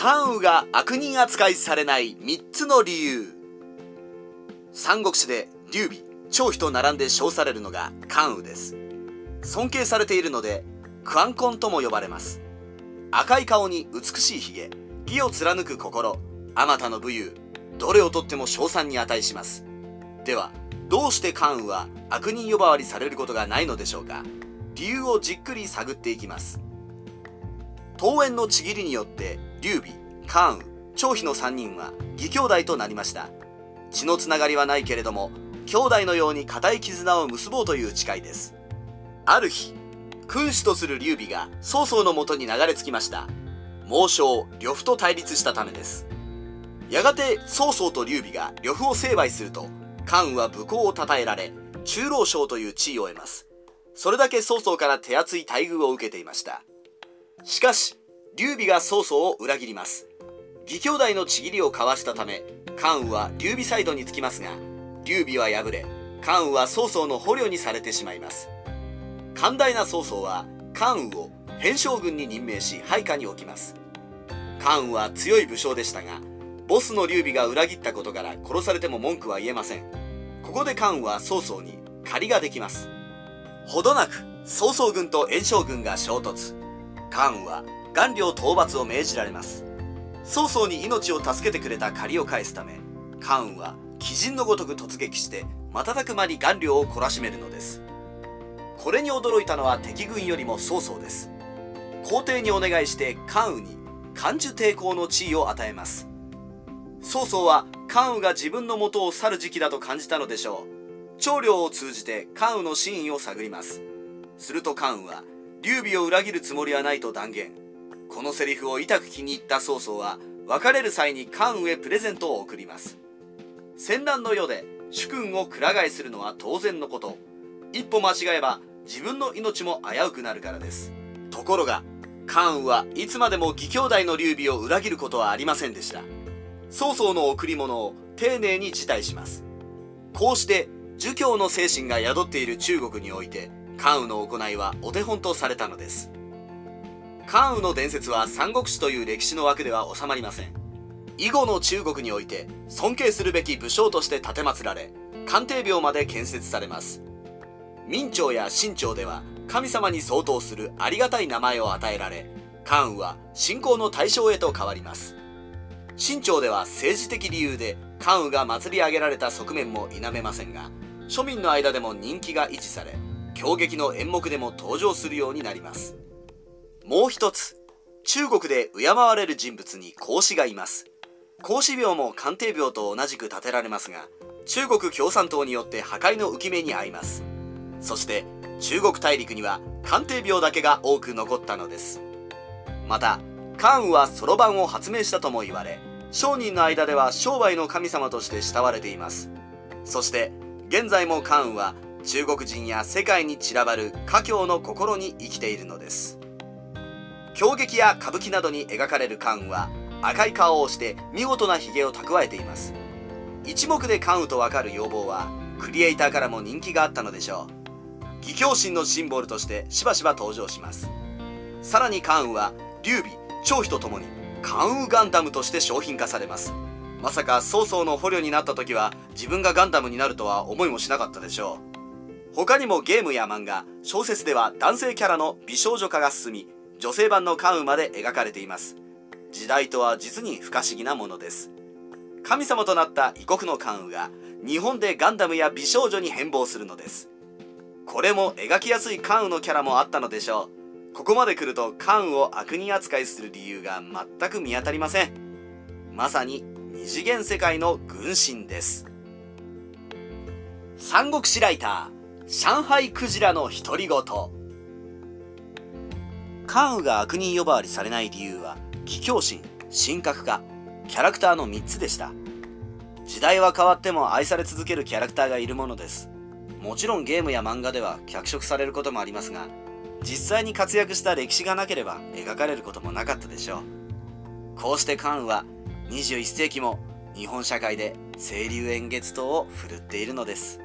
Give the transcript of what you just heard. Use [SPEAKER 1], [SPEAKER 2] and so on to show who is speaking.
[SPEAKER 1] 関羽が悪人扱いされない3つの理由。三国志で劉備張飛と並んで称されるのが関羽です。尊敬されているのでクアンコンとも呼ばれます。赤い顔に美しいひげ義を貫く心あまたの武勇どれをとっても称賛に値します。ではどうして関羽は悪人呼ばわりされることがないのでしょうか。理由をじっくり探っていきます。桃園のちぎりによって劉備関羽張飛の3人は義兄弟となりました。血のつながりはないけれども兄弟のように固い絆を結ぼうという誓いです。ある日君主とする劉備が曹操のもとに流れ着きました。猛将呂布と対立したためです。やがて曹操と劉備が呂布を成敗すると関羽は武功を称えられ中老将という地位を得ます。それだけ曹操から手厚い待遇を受けていました。しかし劉備が曹操を裏切ります。義兄弟のちぎりを交わしたため関羽は劉備サイドにつきますが劉備は敗れ関羽は曹操の捕虜にされてしまいます。寛大な曹操は関羽を変将軍に任命し配下に置きます。関羽は強い武将でしたがボスの劉備が裏切ったことから殺されても文句は言えません。ここで関羽は曹操に借りができます。ほどなく曹操軍と袁将軍が衝突。関羽は顔料討伐を命じられます。曹操に命を助けてくれた借りを返すため関羽は鬼人のごとく突撃して瞬く間に顔料を懲らしめるのです。これに驚いたのは敵軍よりも曹操です。皇帝にお願いして関羽に漢樹抵抗の地位を与えます。曹操は関羽が自分の元を去る時期だと感じたのでしょう。長領を通じて関羽の真意を探ります。すると関羽は劉備を裏切るつもりはないと断言。このセリフを痛く気に入った曹操は別れる際に関羽へプレゼントを贈ります。戦乱の世で主君をくら替えするのは当然のこと。一歩間違えば自分の命も危うくなるからです。ところが関羽はいつまでも義兄弟の劉備を裏切ることはありませんでした。曹操の贈り物を丁寧に辞退します。こうして儒教の精神が宿っている中国において関羽の行いはお手本とされたのです。関羽の伝説は三国志という歴史の枠では収まりません。以後の中国において尊敬するべき武将として奉られ官邸廟まで建設されます。明朝や清朝では神様に相当するありがたい名前を与えられ関羽は信仰の対象へと変わります。清朝では政治的理由で関羽が祭り上げられた側面も否めませんが庶民の間でも人気が維持され狂劇の演目でも登場するようになります。もう一つ。中国で敬われる人物に孔子がいます。孔子廟も官邸廟と同じく建てられますが中国共産党によって破壊の浮き目に遭います。そして中国大陸には官邸廟だけが多く残ったのです。また関羽はそろばんを発明したとも言われ商人の間では商売の神様として慕われています。そして現在も関羽は中国人や世界に散らばる華僑の心に生きているのです。狂劇や歌舞伎などに描かれる関羽は赤い顔をして見事な髭を蓄えています。一目で関羽とわかる要望はクリエイターからも人気があったのでしょう。義兄心のシンボルとしてしばしば登場します。さらに関羽は劉備張飛とともに関羽ガンダムとして商品化されます。まさか曹操の捕虜になった時は自分がガンダムになるとは思いもしなかったでしょう。他にもゲームや漫画小説では男性キャラの美少女化が進み女性版の関羽まで描かれています。時代とは実に不可思議なものです。神様となった異国の関羽が日本でガンダムや美少女に変貌するのです。これも描きやすい関羽のキャラもあったのでしょう。ここまで来ると関羽を悪人扱いする理由が全く見当たりません。まさに二次元世界の軍神です。三国志ライター上海クジラの独り言。関羽が悪人呼ばわりされない理由は桔梗心神格化キャラクターの3つでした。時代は変わっても愛され続けるキャラクターがいるものです。もちろんゲームや漫画では脚色されることもありますが実際に活躍した歴史がなければ描かれることもなかったでしょう。こうして関羽は21世紀も日本社会で清流円月島を振るっているのです。